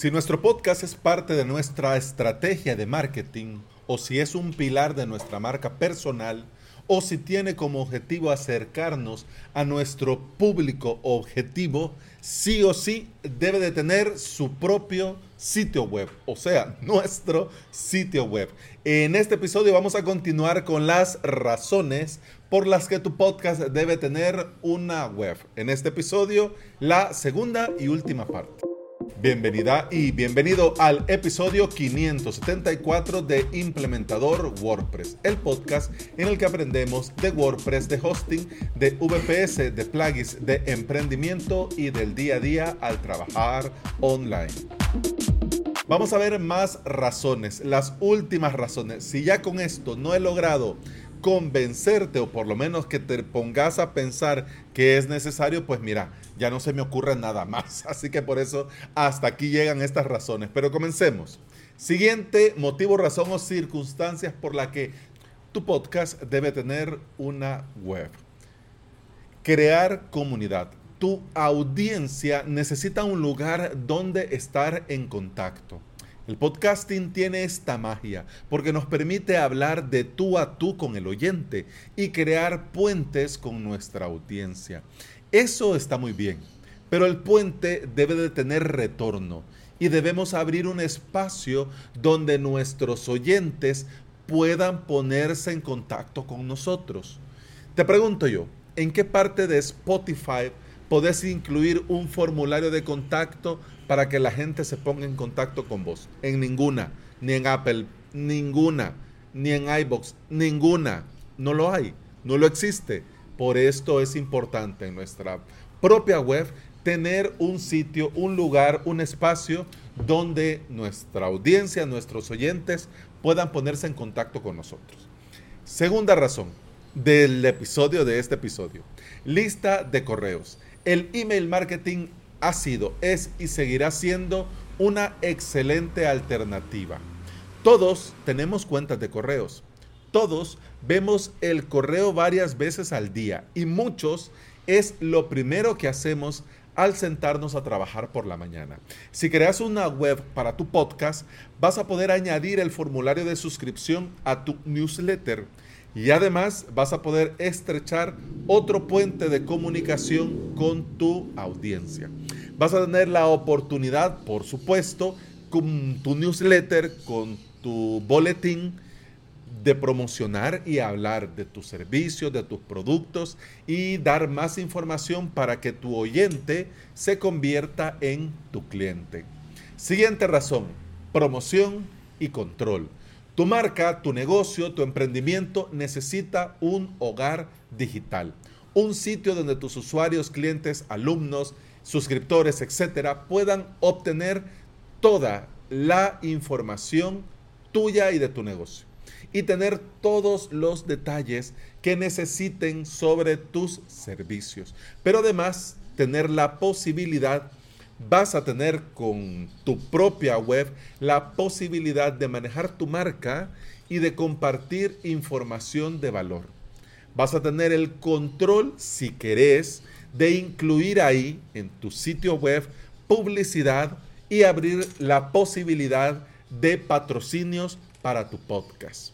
Si nuestro podcast es parte de nuestra estrategia de marketing o si es un pilar de nuestra marca personal o si tiene como objetivo acercarnos a nuestro público objetivo, sí o sí debe de tener su propio sitio web, o sea, nuestro sitio web. En este episodio vamos a continuar con las razones por las que tu podcast debe tener una web. En este episodio, la segunda y última parte. Bienvenida y bienvenido al episodio 574 de Implementador WordPress, el podcast en el que aprendemos de WordPress, de hosting, de VPS, de plugins, de emprendimiento y del día a día al trabajar online. Vamos a ver más razones, las últimas razones. Si ya con esto no he logrado convencerte o por lo menos que te pongas a pensar que es necesario, pues mira, ya no se me ocurre nada más. Así que por eso hasta aquí llegan estas razones. Pero comencemos. Siguiente motivo, razón o circunstancias por la que tu podcast debe tener una web. Crear comunidad. Tu audiencia necesita un lugar donde estar en contacto. El podcasting tiene esta magia porque nos permite hablar de tú a tú con el oyente y crear puentes con nuestra audiencia. Eso está muy bien, pero el puente debe de tener retorno y debemos abrir un espacio donde nuestros oyentes puedan ponerse en contacto con nosotros. Te pregunto yo, ¿en qué parte de Spotify podés incluir un formulario de contacto para que la gente se ponga en contacto con vos. En ninguna, ni en Apple, ninguna, ni en iBox, ninguna. No lo hay, no lo existe. Por esto es importante en nuestra propia web tener un sitio, un lugar, un espacio donde nuestra audiencia, nuestros oyentes puedan ponerse en contacto con nosotros. Segunda razón del episodio de este episodio, lista de correos. El email marketing ha sido, es y seguirá siendo una excelente alternativa. Todos tenemos cuentas de correos. Todos vemos el correo varias veces al día y muchos es lo primero que hacemos al sentarnos a trabajar por la mañana. Si creas una web para tu podcast, vas a poder añadir el formulario de suscripción a tu newsletter y además vas a poder estrechar otro puente de comunicación con tu audiencia. Vas a tener la oportunidad, por supuesto, con tu newsletter, con tu boletín, de promocionar y hablar de tus servicios, de tus productos y dar más información para que tu oyente se convierta en tu cliente. Siguiente razón, promoción y control. Tu marca, tu negocio, tu emprendimiento necesita un hogar digital, un sitio donde tus usuarios, clientes, alumnos, suscriptores, etcétera, puedan obtener toda la información tuya y de tu negocio y tener todos los detalles que necesiten sobre tus servicios. Pero además, tener la posibilidad vas a tener con tu propia web la posibilidad de manejar tu marca y de compartir información de valor. Vas a tener el control, si querés, de incluir ahí en tu sitio web publicidad y abrir la posibilidad de patrocinios para tu podcast.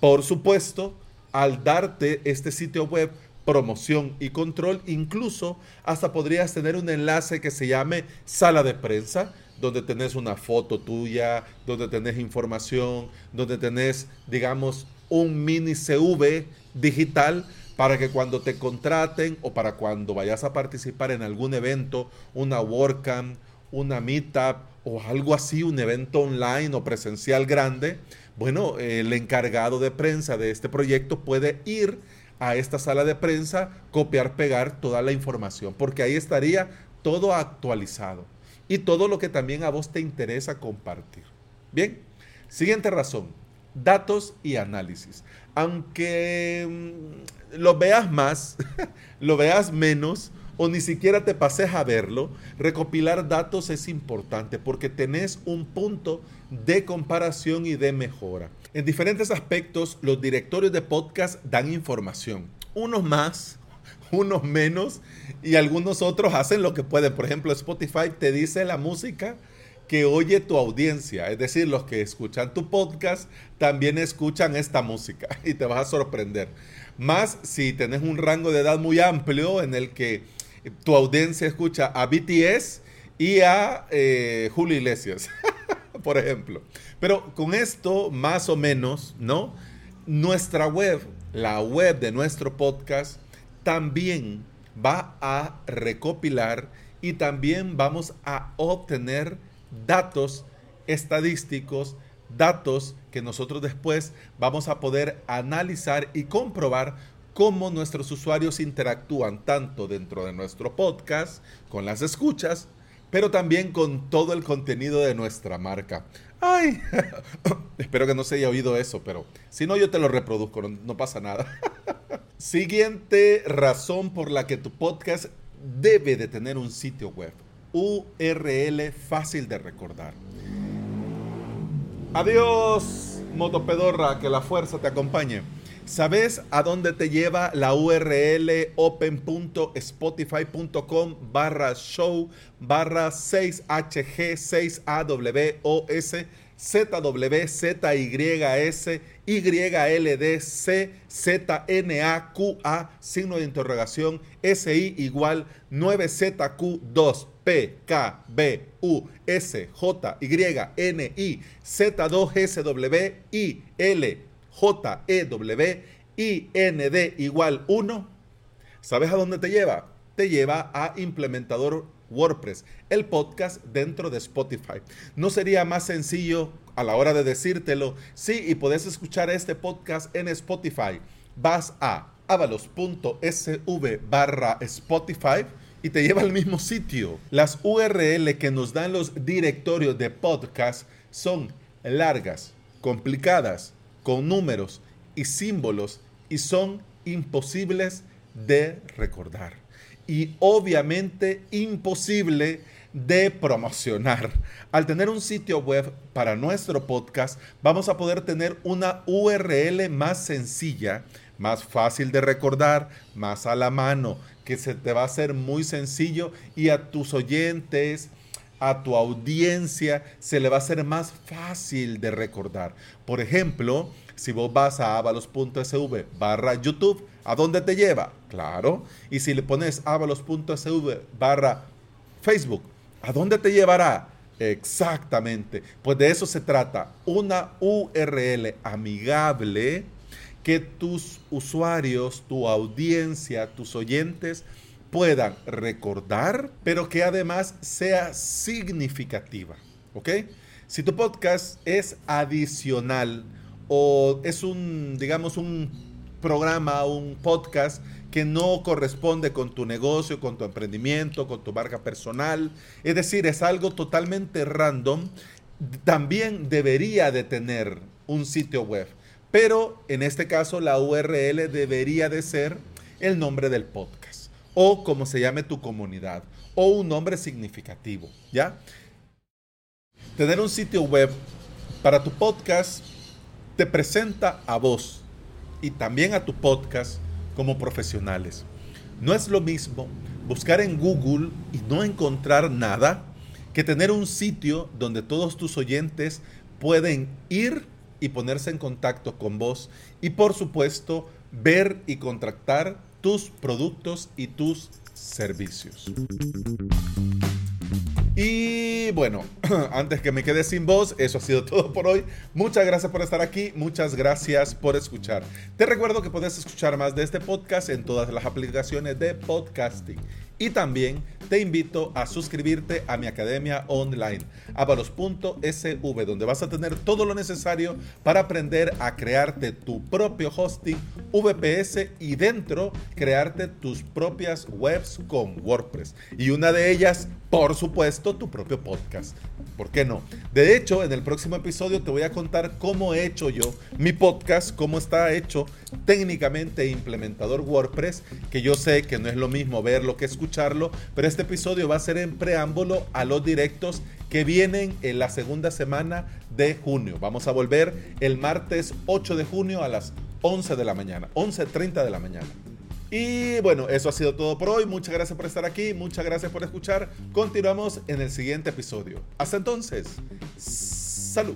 Por supuesto, al darte este sitio web, promoción y control, incluso hasta podrías tener un enlace que se llame sala de prensa, donde tenés una foto tuya, donde tenés información, donde tenés, digamos, un mini CV digital para que cuando te contraten o para cuando vayas a participar en algún evento, una WordCamp, una Meetup o algo así, un evento online o presencial grande, bueno, el encargado de prensa de este proyecto puede ir a esta sala de prensa, copiar, pegar toda la información, porque ahí estaría todo actualizado y todo lo que también a vos te interesa compartir. Bien, siguiente razón, datos y análisis. Aunque mm, lo veas más, lo veas menos, o ni siquiera te pases a verlo, recopilar datos es importante porque tenés un punto de comparación y de mejora. En diferentes aspectos, los directorios de podcast dan información. Unos más, unos menos y algunos otros hacen lo que pueden. Por ejemplo, Spotify te dice la música que oye tu audiencia, es decir, los que escuchan tu podcast también escuchan esta música y te vas a sorprender. Más si tenés un rango de edad muy amplio en el que tu audiencia escucha a BTS y a eh, Julio Iglesias, por ejemplo. Pero con esto, más o menos, ¿no? Nuestra web, la web de nuestro podcast, también va a recopilar y también vamos a obtener datos estadísticos, datos que nosotros después vamos a poder analizar y comprobar cómo nuestros usuarios interactúan tanto dentro de nuestro podcast, con las escuchas, pero también con todo el contenido de nuestra marca. Ay, espero que no se haya oído eso, pero si no yo te lo reproduzco, no, pasa nada. Siguiente razón por la que tu podcast debe de tener un sitio web. URL fácil de recordar. Adiós, motopedorra, que la fuerza te acompañe. ¿Sabes a dónde te lleva la URL open.spotify.com barra show barra 6HG6AWOS ZWZYS YLDC ZNAQA signo de interrogación SI igual 9ZQ2 P K B U S J Y N I Z2SW I L J E W I N D igual 1. ¿Sabes a dónde te lleva? Te lleva a implementador WordPress, el podcast dentro de Spotify. ¿No sería más sencillo a la hora de decírtelo? Sí, y podés escuchar este podcast en Spotify. Vas a avalos.sv barra Spotify y te lleva al mismo sitio. Las URL que nos dan los directorios de podcast son largas, complicadas, con números y símbolos y son imposibles de recordar y obviamente imposible de promocionar. Al tener un sitio web para nuestro podcast, vamos a poder tener una URL más sencilla, más fácil de recordar, más a la mano, que se te va a hacer muy sencillo y a tus oyentes, a tu audiencia, se le va a hacer más fácil de recordar. Por ejemplo, si vos vas a avalos.sv barra YouTube, ¿a dónde te lleva? Claro. Y si le pones avalos.sv barra Facebook, ¿a dónde te llevará? Exactamente. Pues de eso se trata. Una URL amigable que tus usuarios, tu audiencia, tus oyentes puedan recordar, pero que además sea significativa. ¿Ok? Si tu podcast es adicional o es un, digamos, un programa, un podcast que no corresponde con tu negocio, con tu emprendimiento, con tu marca personal, es decir, es algo totalmente random, también debería de tener un sitio web. Pero en este caso la URL debería de ser el nombre del podcast o como se llame tu comunidad o un nombre significativo, ¿ya? Tener un sitio web para tu podcast te presenta a vos y también a tu podcast como profesionales. No es lo mismo buscar en Google y no encontrar nada que tener un sitio donde todos tus oyentes pueden ir y ponerse en contacto con vos y por supuesto ver y contratar tus productos y tus servicios. Y bueno, antes que me quede sin voz, eso ha sido todo por hoy. Muchas gracias por estar aquí, muchas gracias por escuchar. Te recuerdo que puedes escuchar más de este podcast en todas las aplicaciones de podcasting. Y también te invito a suscribirte a mi academia online, avalos.sv, donde vas a tener todo lo necesario para aprender a crearte tu propio hosting VPS y dentro crearte tus propias webs con WordPress. Y una de ellas, por supuesto, tu propio podcast. ¿Por qué no? De hecho, en el próximo episodio te voy a contar cómo he hecho yo mi podcast, cómo está hecho técnicamente implementador WordPress, que yo sé que no es lo mismo verlo que escucharlo, pero este episodio va a ser en preámbulo a los directos que vienen en la segunda semana de junio. Vamos a volver el martes 8 de junio a las 11 de la mañana, 11.30 de la mañana. Y bueno, eso ha sido todo por hoy. Muchas gracias por estar aquí, muchas gracias por escuchar. Continuamos en el siguiente episodio. Hasta entonces, salud.